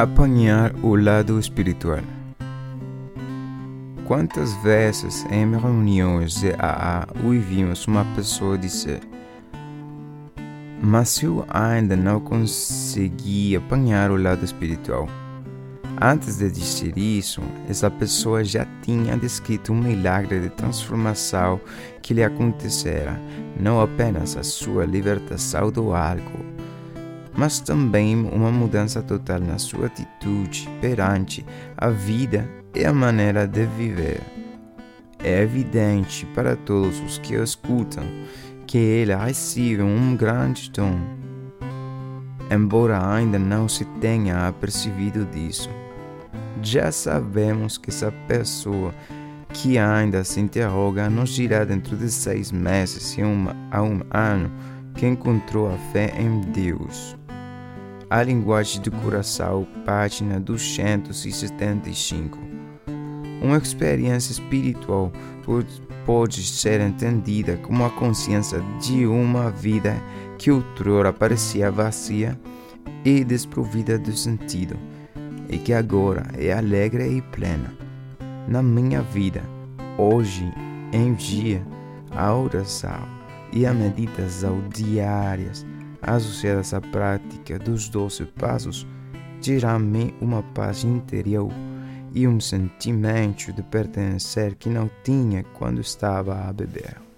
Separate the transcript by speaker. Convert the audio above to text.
Speaker 1: Apanhar o lado espiritual. Quantas vezes em reuniões de AA ouvimos uma pessoa dizer: Mas eu ainda não consegui apanhar o lado espiritual. Antes de dizer isso, essa pessoa já tinha descrito um milagre de transformação que lhe acontecera, não apenas a sua libertação do álcool, mas também uma mudança total na sua atitude perante a vida e a maneira de viver. É evidente para todos os que o escutam que ele recebe um grande dom, embora ainda não se tenha apercebido disso. Já sabemos que essa pessoa que ainda se interroga nos dirá dentro de seis meses e um, a um ano que encontrou a fé em Deus. A linguagem do coração, página 275. Uma experiência espiritual pode ser entendida como a consciência de uma vida que outrora parecia vazia e desprovida de sentido, e que agora é alegre e plena. Na minha vida, hoje em dia, a oração e a meditação diárias associadas à prática dos doze passos, tiram-me uma paz interior e um sentimento de pertencer que não tinha quando estava a beber.